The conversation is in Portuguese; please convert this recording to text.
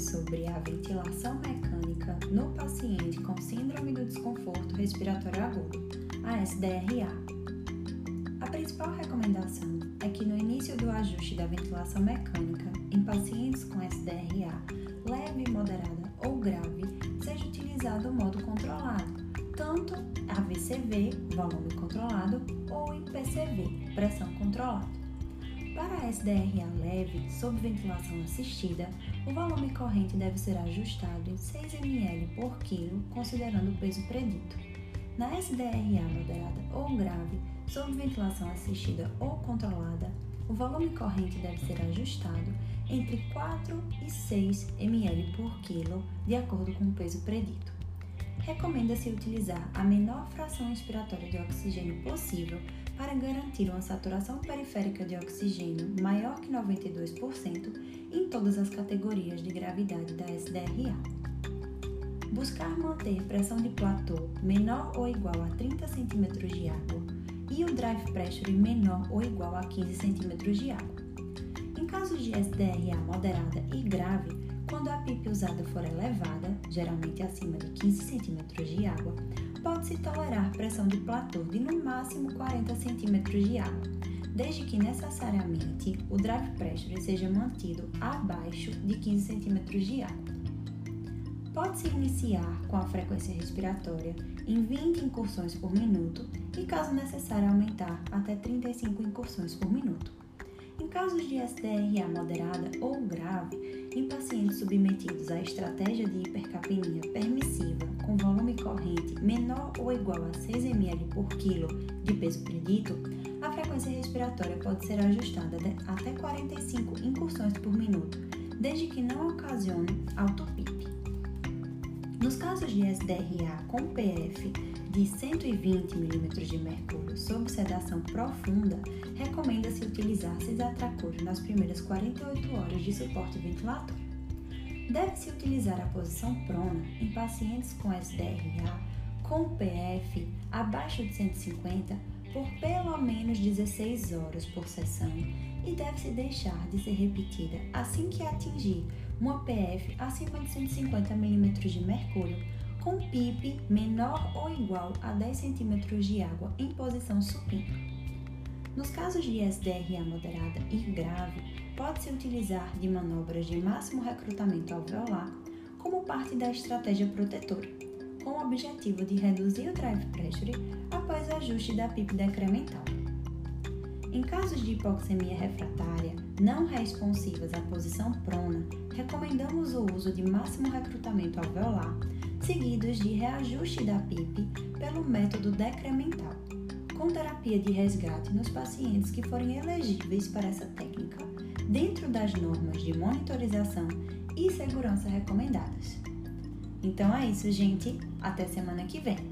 sobre a ventilação mecânica no paciente com síndrome do desconforto respiratório agudo, a SDRA. A principal recomendação é que no início do ajuste da ventilação mecânica em pacientes com SDRA leve, moderada ou grave, seja utilizado o modo controlado, tanto AVCV, volume controlado, ou IPCV, pressão controlada. SDRA leve, sob ventilação assistida, o volume corrente deve ser ajustado em 6 ml por quilo, considerando o peso predito. Na SDRA moderada ou grave, sob ventilação assistida ou controlada, o volume corrente deve ser ajustado entre 4 e 6 ml por quilo, de acordo com o peso predito. Recomenda-se utilizar a menor fração inspiratória de oxigênio possível para garantir uma saturação periférica de oxigênio maior que 92% em todas as categorias de gravidade da SDRA. Buscar manter pressão de platô menor ou igual a 30 cm de água e o drive pressure menor ou igual a 15 cm de água. Em casos de SDRA moderada e grave, quando a PIP usada for elevada, geralmente acima de 15 cm de água, pode-se tolerar pressão de platô de no máximo 40 cm de água, desde que necessariamente o drive pressure seja mantido abaixo de 15 cm de água. Pode-se iniciar com a frequência respiratória em 20 incursões por minuto e, caso necessário, aumentar até 35 incursões por minuto. Em casos de SDRA moderada ou grave, em pacientes submetidos à estratégia de hipercapnia permissiva com volume corrente menor ou igual a 6 ml por quilo de peso predito, a frequência respiratória pode ser ajustada até 45 incursões por minuto, desde que não ocasione autopipe. Nos casos de SDRA com PF de 120 mm de mercúrio sob sedação profunda, recomenda-se utilizar cisatracúrio nas primeiras 48 horas de suporte ventilatório. Deve-se utilizar a posição prona em pacientes com SDRA com PF abaixo de 150 por pelo menos 16 horas por sessão e deve-se deixar de ser repetida assim que atingir uma PF acima de 150 mm de mercúrio, com PIP menor ou igual a 10 cm de água em posição supina. Nos casos de SDRA moderada e grave, pode-se utilizar de manobras de máximo recrutamento alveolar como parte da estratégia protetora, com o objetivo de reduzir o drive pressure após o ajuste da PIP decremental. Em casos de hipoxemia refratária não responsivas à posição prona, recomendamos o uso de máximo recrutamento alveolar, seguidos de reajuste da PIP pelo método decremental, com terapia de resgate nos pacientes que forem elegíveis para essa técnica, dentro das normas de monitorização e segurança recomendadas. Então é isso, gente. Até semana que vem.